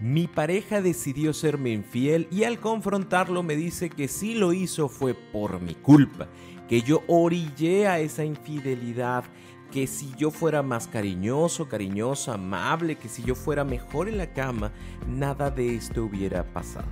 Mi pareja decidió serme infiel y al confrontarlo me dice que si lo hizo fue por mi culpa, que yo orillé a esa infidelidad, que si yo fuera más cariñoso, cariñosa, amable, que si yo fuera mejor en la cama, nada de esto hubiera pasado.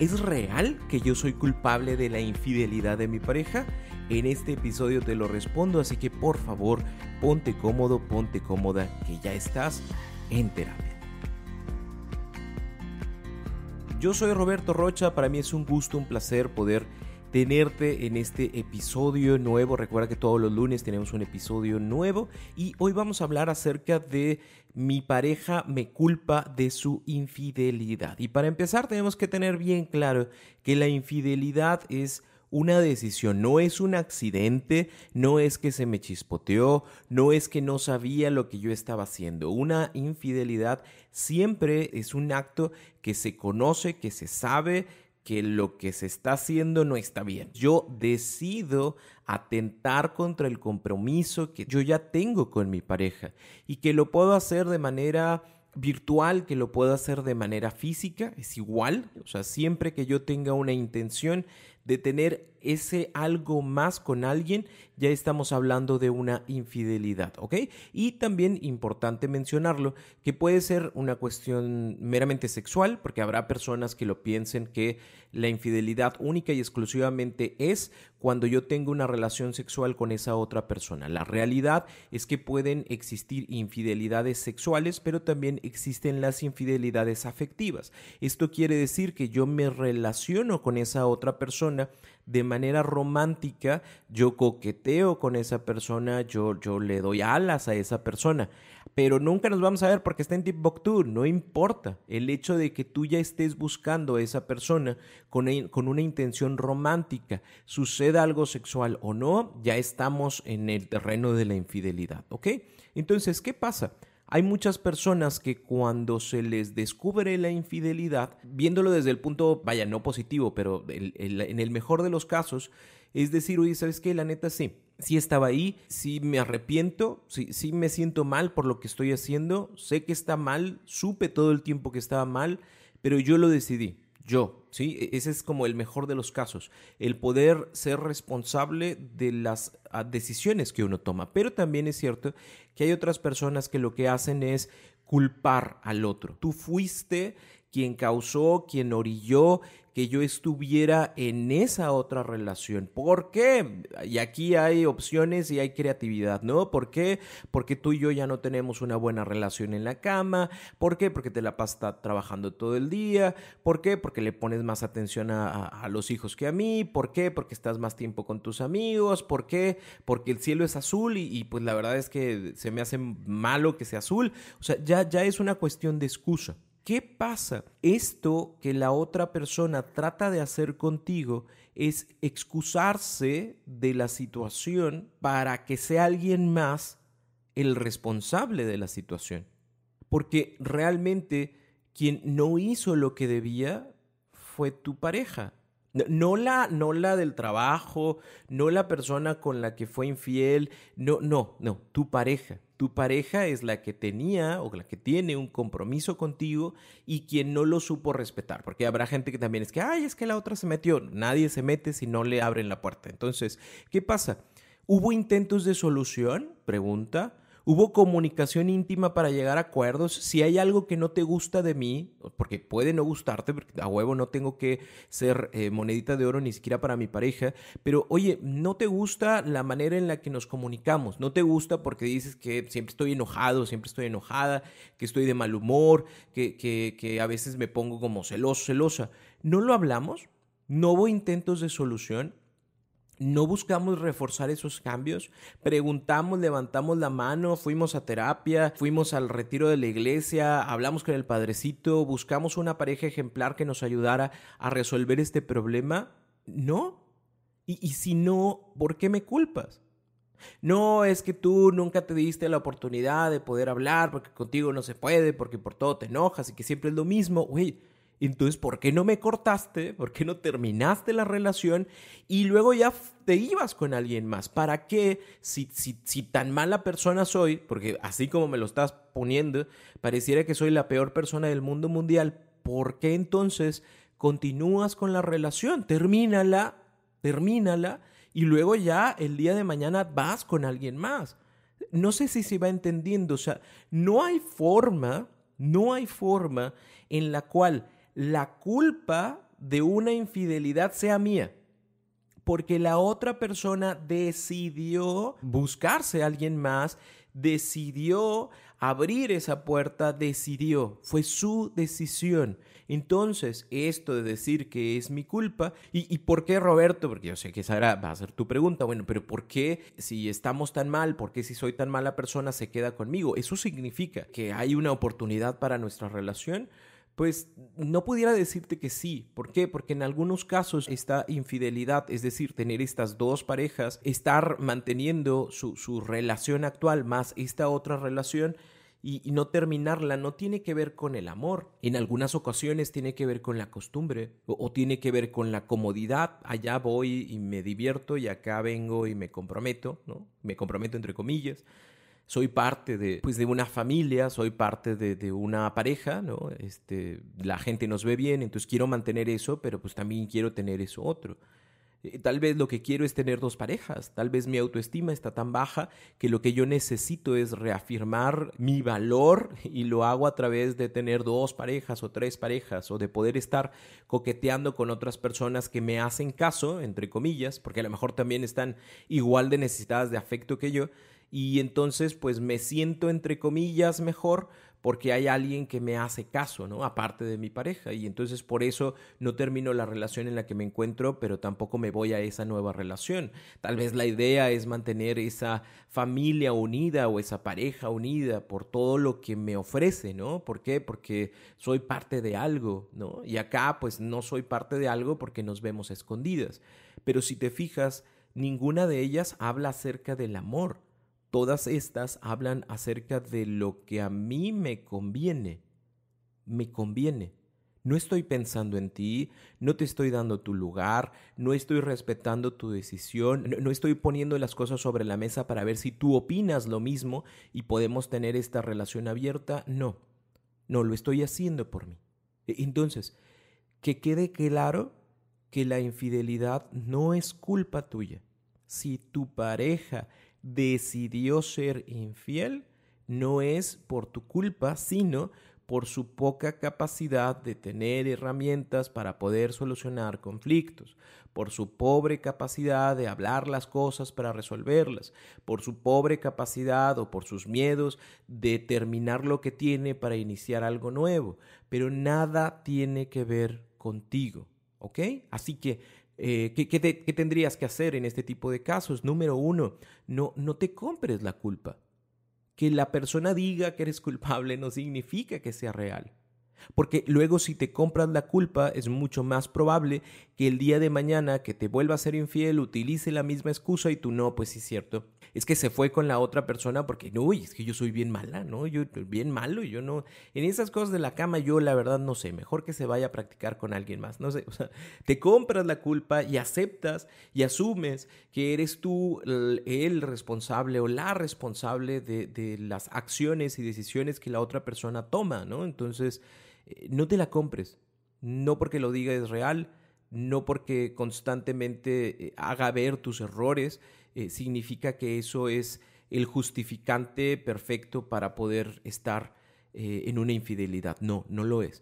¿Es real que yo soy culpable de la infidelidad de mi pareja? En este episodio te lo respondo, así que por favor ponte cómodo, ponte cómoda, que ya estás en. Yo soy Roberto Rocha, para mí es un gusto, un placer poder tenerte en este episodio nuevo. Recuerda que todos los lunes tenemos un episodio nuevo y hoy vamos a hablar acerca de mi pareja me culpa de su infidelidad. Y para empezar tenemos que tener bien claro que la infidelidad es una decisión, no es un accidente, no es que se me chispoteó, no es que no sabía lo que yo estaba haciendo. Una infidelidad siempre es un acto que se conoce, que se sabe, que lo que se está haciendo no está bien. Yo decido atentar contra el compromiso que yo ya tengo con mi pareja y que lo puedo hacer de manera virtual, que lo puedo hacer de manera física, es igual, o sea, siempre que yo tenga una intención de tener ese algo más con alguien, ya estamos hablando de una infidelidad, ¿ok? Y también importante mencionarlo, que puede ser una cuestión meramente sexual, porque habrá personas que lo piensen que la infidelidad única y exclusivamente es cuando yo tengo una relación sexual con esa otra persona. La realidad es que pueden existir infidelidades sexuales, pero también existen las infidelidades afectivas. Esto quiere decir que yo me relaciono con esa otra persona de manera romántica, yo coqueteo con esa persona, yo, yo le doy alas a esa persona, pero nunca nos vamos a ver porque está en Timbuktu, no importa. El hecho de que tú ya estés buscando a esa persona con, con una intención romántica, suceda algo sexual o no, ya estamos en el terreno de la infidelidad, ¿ok? Entonces, ¿qué pasa? Hay muchas personas que cuando se les descubre la infidelidad, viéndolo desde el punto, vaya, no positivo, pero en el mejor de los casos, es decir, oye, ¿sabes qué? La neta sí, sí estaba ahí, sí me arrepiento, sí, sí me siento mal por lo que estoy haciendo, sé que está mal, supe todo el tiempo que estaba mal, pero yo lo decidí yo, ¿sí? E-, ese es como el mejor de los casos, el poder ser responsable de las ah, decisiones que uno toma. Pero también es cierto que hay otras personas que lo que hacen es culpar al otro. Tú fuiste quien causó, quien orilló que yo estuviera en esa otra relación. ¿Por qué? Y aquí hay opciones y hay creatividad, ¿no? ¿Por qué? Porque tú y yo ya no tenemos una buena relación en la cama. ¿Por qué? Porque te la pasas trabajando todo el día. ¿Por qué? Porque le pones más atención a, los hijos que a mí. ¿Por qué? Porque estás más tiempo con tus amigos. ¿Por qué? Porque el cielo es azul y, y pues la verdad es que se me hace malo que sea azul. O sea, ya, ya es una cuestión de excusa. ¿Qué pasa? Esto que la otra persona trata de hacer contigo es excusarse de la situación para que sea alguien más el responsable de la situación. Porque realmente quien no hizo lo que debía fue tu pareja. No la, no la del trabajo, no la persona con la que fue infiel, no, no, no, tu pareja. Tu pareja es la que tenía o la que tiene un compromiso contigo y quien no lo supo respetar. Porque habrá gente que también es que, ay, es que la otra se metió. Nadie se mete si no le abren la puerta. Entonces, ¿qué pasa? ¿Hubo intentos de solución? Pregunta. Hubo comunicación íntima para llegar a acuerdos. Si hay algo que no te gusta de mí, porque puede no gustarte, porque a huevo no tengo que ser eh, monedita de oro ni siquiera para mi pareja, pero oye, no te gusta la manera en la que nos comunicamos, no te gusta porque dices que siempre estoy enojado, siempre estoy enojada, que estoy de mal humor, que, que, que a veces me pongo como celoso, celosa. ¿No lo hablamos? ¿No hubo intentos de solución? No buscamos reforzar esos cambios, preguntamos, levantamos la mano, fuimos a terapia, fuimos al retiro de la iglesia, hablamos con el padrecito, buscamos una pareja ejemplar que nos ayudara a resolver este problema. No. Y, y si no, ¿por qué me culpas? No es que tú nunca te diste la oportunidad de poder hablar porque contigo no se puede, porque por todo te enojas y que siempre es lo mismo. Güey, entonces, ¿por qué no me cortaste? ¿Por qué no terminaste la relación? Y luego ya te ibas con alguien más. ¿Para qué? Si, si, tan mala persona soy, porque así como me lo estás poniendo, pareciera que soy la peor persona del mundo mundial. ¿Por qué entonces continúas con la relación? Termínala, termínala y luego ya el día de mañana vas con alguien más. No sé si se va entendiendo, o sea, no hay forma, no hay forma en la cual la culpa de una infidelidad sea mía. Porque la otra persona decidió buscarse a alguien más, decidió abrir esa puerta, decidió, fue su decisión. Entonces, esto de decir que es mi culpa, ¿y, por qué Roberto? Porque yo sé que esa va a ser tu pregunta, bueno, pero ¿por qué si estamos tan mal, por qué si soy tan mala persona se queda conmigo? ¿Eso significa que hay una oportunidad para nuestra relación? Pues no pudiera decirte que sí. ¿Por qué? Porque en algunos casos esta infidelidad, es decir, tener estas dos parejas, estar manteniendo su, su relación actual más esta otra relación, y, no terminarla no tiene que ver con el amor. En algunas ocasiones tiene que ver con la costumbre o, o, tiene que ver con la comodidad. Allá voy y me divierto y acá vengo y me comprometo, ¿no? Me comprometo entre comillas soy parte de, pues, de una familia, soy parte de, de, una pareja, ¿no? Este, la gente nos ve bien, entonces quiero mantener eso, pero pues también quiero tener eso otro. Eh, tal vez lo que quiero es tener dos parejas, tal vez mi autoestima está tan baja que lo que yo necesito es reafirmar mi valor y lo hago a través de tener dos parejas o tres parejas o de poder estar coqueteando con otras personas que me hacen caso, entre comillas, porque a lo mejor también están igual de necesitadas de afecto que yo y entonces pues me siento entre comillas mejor porque hay alguien que me hace caso, ¿no? Aparte de mi pareja. Y entonces por eso no termino la relación en la que me encuentro, pero tampoco me voy a esa nueva relación. Tal vez la idea es mantener esa familia unida o esa pareja unida por todo lo que me ofrece, ¿no? ¿Por qué? Porque soy parte de algo, ¿no? Y acá pues no soy parte de algo porque nos vemos escondidas. Pero si te fijas, ninguna de ellas habla acerca del amor Todas estas hablan acerca de lo que a mí me conviene. Me conviene. No estoy pensando en ti, no te estoy dando tu lugar, no estoy respetando tu decisión, no, estoy poniendo las cosas sobre la mesa para ver si tú opinas lo mismo y podemos tener esta relación abierta. No, no lo estoy haciendo por mí. E, entonces, que quede claro que la infidelidad no es culpa tuya. Si tu pareja decidió ser infiel, no es por tu culpa, sino por su poca capacidad de tener herramientas para poder solucionar conflictos, por su pobre capacidad de hablar las cosas para resolverlas, por su pobre capacidad o por sus miedos de terminar lo que tiene para iniciar algo nuevo, pero nada tiene que ver contigo, ¿ok? Así que eh, ¿qué, tendrías que hacer en este tipo de casos? Número uno, no, no te compres la culpa. Que la persona diga que eres culpable no significa que sea real. Porque luego si te compras la culpa es mucho más probable que el día de mañana que te vuelva a ser infiel utilice la misma excusa y tú no, pues sí es cierto. Es que se fue con la otra persona porque, no, es que yo soy bien mala, ¿no? Yo bien malo yo no... En esas cosas de la cama yo la verdad no sé, mejor que se vaya a practicar con alguien más, no sé, o sea, te compras la culpa y aceptas y asumes que eres tú el responsable o la responsable de, de las acciones y decisiones que la otra persona toma, ¿no? Entonces... Eh, no te la compres. No porque lo diga es real, no porque constantemente eh, haga ver tus errores, eh, significa que eso es el justificante perfecto para poder estar en una infidelidad. No, no lo es.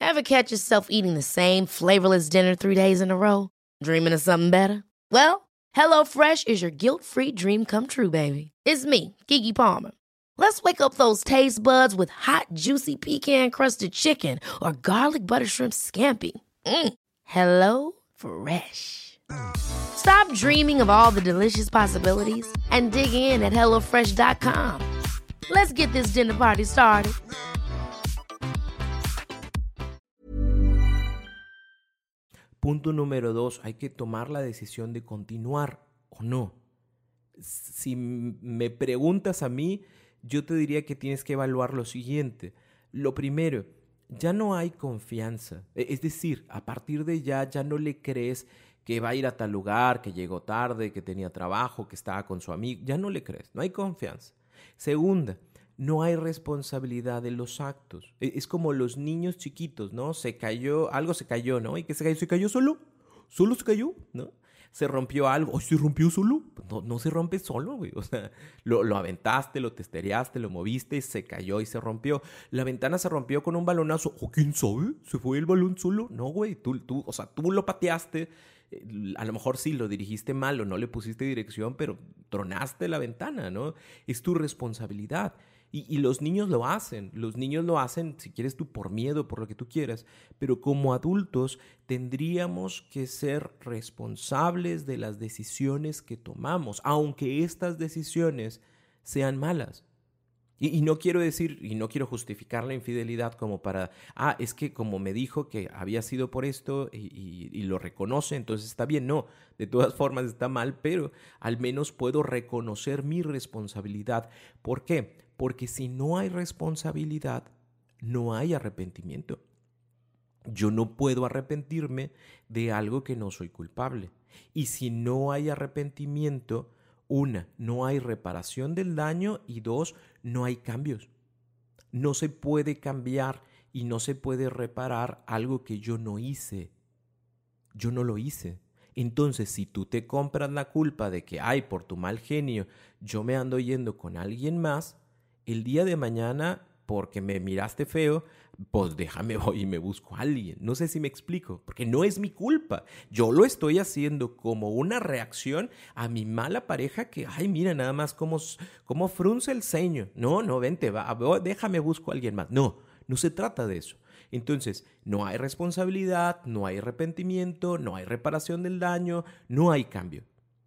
Ever catch yourself eating the same flavorless dinner three days in a row? Dreaming of something better? Well, HelloFresh is your guilt-free dream come true, baby. It's me, Kiki Palmer. Let's wake up those taste buds with hot, juicy pecan crusted chicken or garlic butter shrimp scampi. Mm. Hello Fresh. Stop dreaming of all the delicious possibilities and dig in at HelloFresh.com. Let's get this dinner party started. Punto número dos, hay que tomar la decisión de continuar o no. Si me preguntas a mí, yo te diría que tienes que evaluar lo siguiente. Lo primero, ya no hay confianza. E, es decir, a partir de ya, ya no le crees que va a ir a tal lugar, que llegó tarde, que tenía trabajo, que estaba con su amigo. Ya no le crees, no hay confianza. Segunda, no hay responsabilidad de los actos. E, es como los niños chiquitos, ¿no? Se cayó, algo se cayó, ¿no? ¿Y qué se cayó? ¿Se cayó solo? ¿Solo se cayó? ¿No? Se rompió algo. ¿Se rompió solo? No, no se rompe solo, güey. O sea, lo, lo, aventaste, lo testereaste, lo moviste, se cayó y se rompió. La ventana se rompió con un balonazo. ¿O quién sabe? ¿Se fue el balón solo? No, güey. Tú, tú, o sea, tú lo pateaste. Eh, a lo mejor sí lo dirigiste mal o no le pusiste dirección, pero tronaste la ventana, ¿no? Es tu responsabilidad. Y, los niños lo hacen, los niños lo hacen, si quieres tú, por miedo, por lo que tú quieras, pero como adultos tendríamos que ser responsables de las decisiones que tomamos, aunque estas decisiones sean malas. Y, no quiero decir, y no quiero justificar la infidelidad como para, ah, es que como me dijo que había sido por esto y, y, lo reconoce, entonces está bien. No, de todas formas está mal, pero al menos puedo reconocer mi responsabilidad. ¿Por qué? Porque si no hay responsabilidad, no hay arrepentimiento. Yo no puedo arrepentirme de algo que no soy culpable. Y si no hay arrepentimiento, una, no hay reparación del daño y dos, no hay cambios. No se puede cambiar y no se puede reparar algo que yo no hice. Yo no lo hice. Entonces, si tú te compras la culpa de que, ay, por tu mal genio, yo me ando yendo con alguien más, el día de mañana, porque me miraste feo, pues déjame voy y me busco a alguien. No sé si me explico, porque no es mi culpa. Yo lo estoy haciendo como una reacción a mi mala pareja que, ay, mira nada más cómo, cómo frunce el ceño. No, no, vente, va, déjame busco a alguien más. No, no se trata de eso. Entonces, no hay responsabilidad, no hay arrepentimiento, no hay reparación del daño, no hay cambio.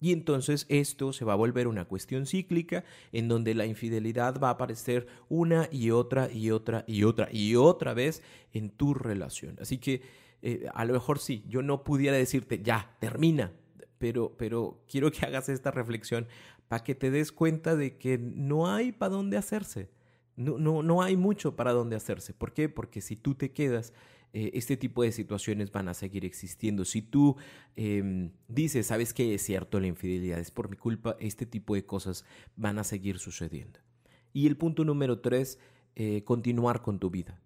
Y entonces esto se va a volver una cuestión cíclica en donde la infidelidad va a aparecer una y otra y otra y otra y otra vez en tu relación. Así que eh, a lo mejor sí, yo no pudiera decirte ya, termina, pero, pero quiero que hagas esta reflexión para que te des cuenta de que no hay para dónde hacerse. No, no, no hay mucho para dónde hacerse. ¿Por qué? Porque si tú te quedas eh, este tipo de situaciones van a seguir existiendo. Si tú em, dices, sabes que es cierto, la infidelidad es por mi culpa, este tipo de cosas van a seguir sucediendo. Y el punto número tres, eh, continuar con tu vida.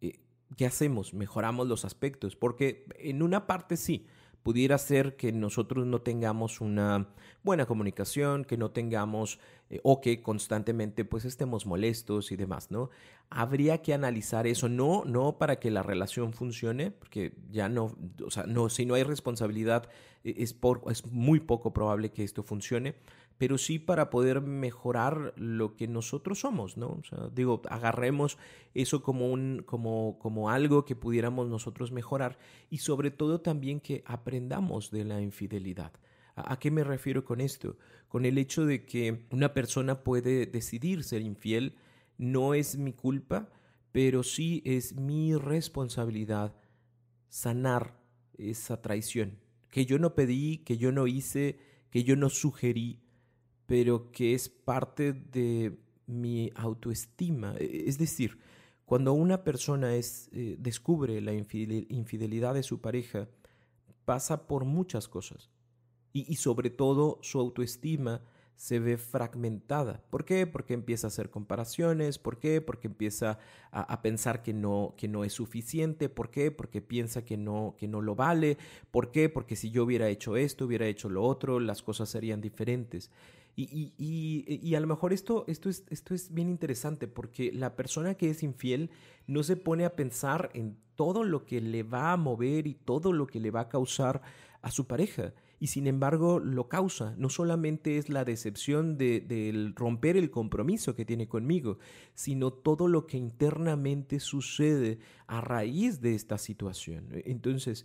Eh, ¿Qué hacemos? Mejoramos los aspectos, porque en una parte sí, pudiera ser que nosotros no tengamos una buena comunicación, que no tengamos eh, o que constantemente pues estemos molestos y demás, ¿no? Habría que analizar eso, no, no para que la relación funcione, porque ya no, o sea, no, si no hay responsabilidad e, es, por, es muy poco probable que esto funcione, pero sí para poder mejorar lo que nosotros somos, ¿no? Digo, agarremos eso como, un, como, como algo que pudiéramos nosotros mejorar y sobre todo también que aprendamos de la infidelidad. ¿A, qué me refiero con esto? Con el hecho de que una persona puede decidir ser infiel, no es mi culpa, pero sí es mi responsabilidad sanar esa traición, que yo no pedí, que yo no hice, que yo no sugerí, pero que es parte de mi autoestima. E, es decir, cuando una persona es, eh, descubre la infidelidad de su pareja, pasa por muchas cosas y, sobre todo su autoestima se ve fragmentada. ¿Por qué? Porque empieza a hacer comparaciones. ¿Por qué? Porque empieza a, pensar que no, que no es suficiente. ¿Por qué? Porque piensa que no, que no lo vale. ¿Por qué? Porque si yo hubiera hecho esto, hubiera hecho lo otro, las cosas serían diferentes. Y, y, a lo mejor esto, esto, es, esto es bien interesante porque la persona que es infiel no se pone a pensar en todo lo que le va a mover y todo lo que le va a causar a su pareja. Y sin embargo lo causa. No solamente es la decepción de, romper el compromiso que tiene conmigo, sino todo lo que internamente sucede a raíz de esta situación. Entonces,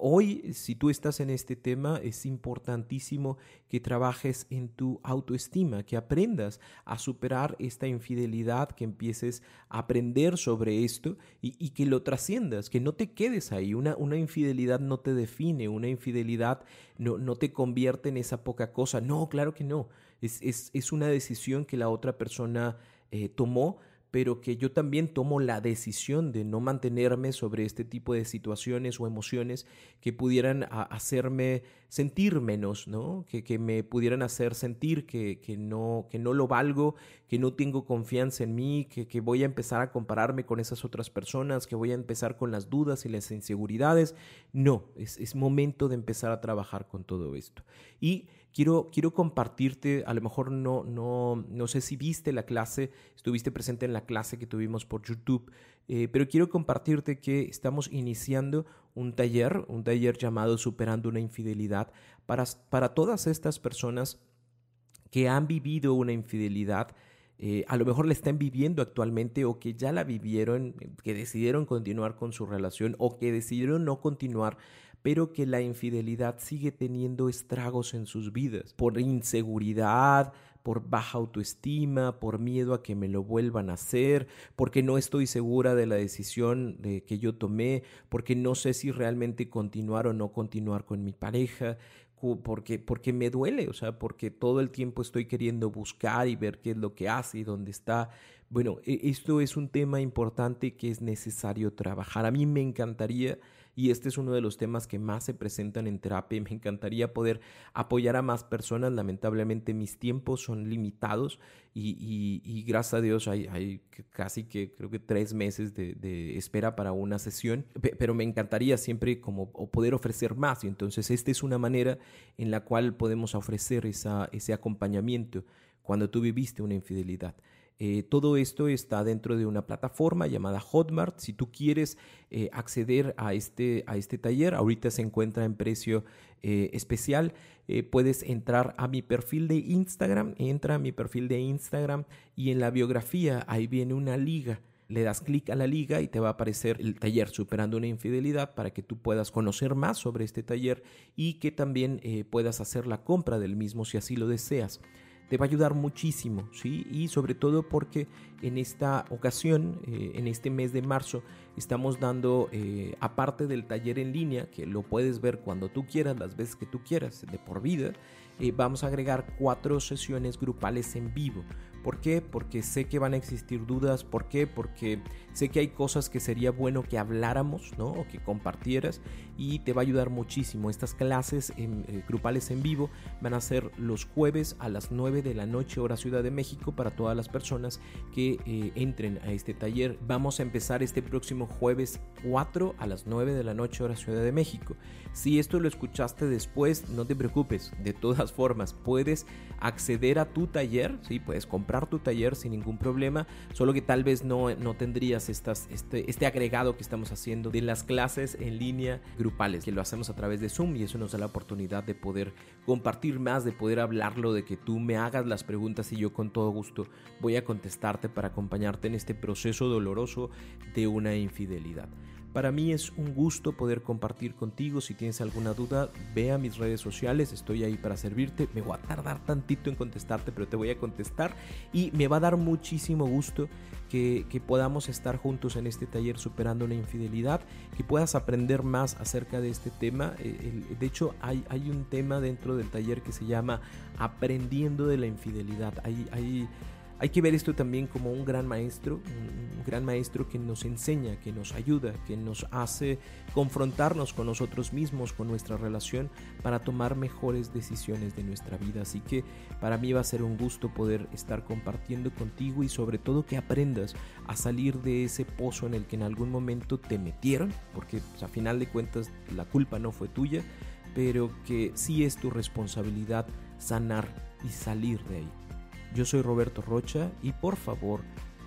hoy, si tú estás en este tema, es importantísimo que trabajes en tu autoestima, que aprendas a superar esta infidelidad, que empieces a aprender sobre esto y, que lo trasciendas, que no te quedes ahí. Una, una infidelidad no te define, una infidelidad no, no te convierte en esa poca cosa. No, claro que no. Es, es, es una decisión que la otra persona eh, tomó pero que yo también tomo la decisión de no mantenerme sobre este tipo de situaciones o emociones que pudieran hacerme sentir menos, ¿no? Que, que me pudieran hacer sentir que, que, no, que no lo valgo, que no tengo confianza en mí, que, que voy a empezar a compararme con esas otras personas, que voy a empezar con las dudas y las inseguridades. No, es, es momento de empezar a trabajar con todo esto. Y quiero, quiero compartirte, a lo mejor no, no, no sé si viste la clase, estuviste presente en la clase que tuvimos por YouTube, eh, pero quiero compartirte que estamos iniciando un taller, un taller llamado Superando una infidelidad, para, para todas estas personas que han vivido una infidelidad, eh, a lo mejor la están viviendo actualmente o que ya la vivieron, que decidieron continuar con su relación o que decidieron no continuar, pero que la infidelidad sigue teniendo estragos en sus vidas por inseguridad, por baja autoestima, por miedo a que me lo vuelvan a hacer, porque no estoy segura de la decisión de que yo tomé, porque no sé si realmente continuar o no continuar con mi pareja, porque, porque me duele, o sea, porque todo el tiempo estoy queriendo buscar y ver qué es lo que hace y dónde está. Bueno, e, esto es un tema importante que es necesario trabajar. A mí me encantaría y este es uno de los temas que más se presentan en terapia. Me encantaría poder apoyar a más personas. Lamentablemente mis tiempos son limitados y, gracias a Dios hay, casi que creo que tres meses de, espera para una sesión, pero me encantaría siempre como poder ofrecer más y entonces esta es una manera en la cual podemos ofrecer esa, ese acompañamiento cuando tú viviste una infidelidad. Eh, todo esto está dentro de una plataforma llamada Hotmart. Si tú quieres eh, acceder a este, a este taller, ahorita se encuentra en precio eh, especial. puedes entrar a mi perfil de Instagram, entra a mi perfil de Instagram y en la biografía ahí viene una liga. Le das clic a la liga y te va a aparecer el taller Superando una Infidelidad para que tú puedas conocer más sobre este taller y que también puedas hacer la compra del mismo si así lo deseas te va a ayudar muchísimo, ¿sí? Y sobre todo porque en esta ocasión, eh, en este mes de marzo, estamos dando, eh, aparte del taller en línea, que lo puedes ver cuando tú quieras, las veces que tú quieras, de por vida, eh, vamos a agregar cuatro sesiones grupales en vivo. ¿Por qué? Porque sé que van a existir dudas. ¿Por qué? Porque sé que hay cosas que sería bueno que habláramos, ¿no? O que compartieras y te va a ayudar muchísimo. Estas clases eh, grupales en vivo van a ser los jueves a las 9 de la noche hora Ciudad de México para todas las personas que eh, entren a este taller. Vamos a empezar este próximo jueves 4 a las 9 de la noche hora Ciudad de México. Si esto lo escuchaste después, no te preocupes. De todas formas, puedes acceder a tu taller, ¿sí? Puedes comprar comprar tu taller sin ningún problema, solo que tal vez no, no tendrías estas, este, este agregado que estamos haciendo de las clases en línea grupales, que lo hacemos a través de Zoom y eso nos da la oportunidad de poder compartir más, de poder hablarlo, de que tú me hagas las preguntas y yo con todo gusto voy a contestarte para acompañarte en este proceso doloroso de una infidelidad. Para mí es un gusto poder compartir contigo. Si tienes alguna duda, ve a mis redes sociales. Estoy ahí para servirte. Me voy a tardar tantito en contestarte, pero te voy a contestar. Y me va a dar muchísimo gusto que, podamos estar juntos en este taller superando la infidelidad, que puedas aprender más acerca de este tema. Eh, de hecho, hay, hay un tema dentro del taller que se llama Aprendiendo de la infidelidad. Hay, hay hay que ver esto también como un gran maestro, gran maestro que nos enseña, que nos ayuda, que nos hace confrontarnos con nosotros mismos, con nuestra relación, para tomar mejores decisiones de nuestra vida. Así que para mí va a ser un gusto poder estar compartiendo contigo y sobre todo que aprendas a salir de ese pozo en el que en algún momento te metieron, porque pues, a final de cuentas la culpa no fue tuya, pero que sí es tu responsabilidad sanar y salir de ahí. Yo soy Roberto Rocha y por favor,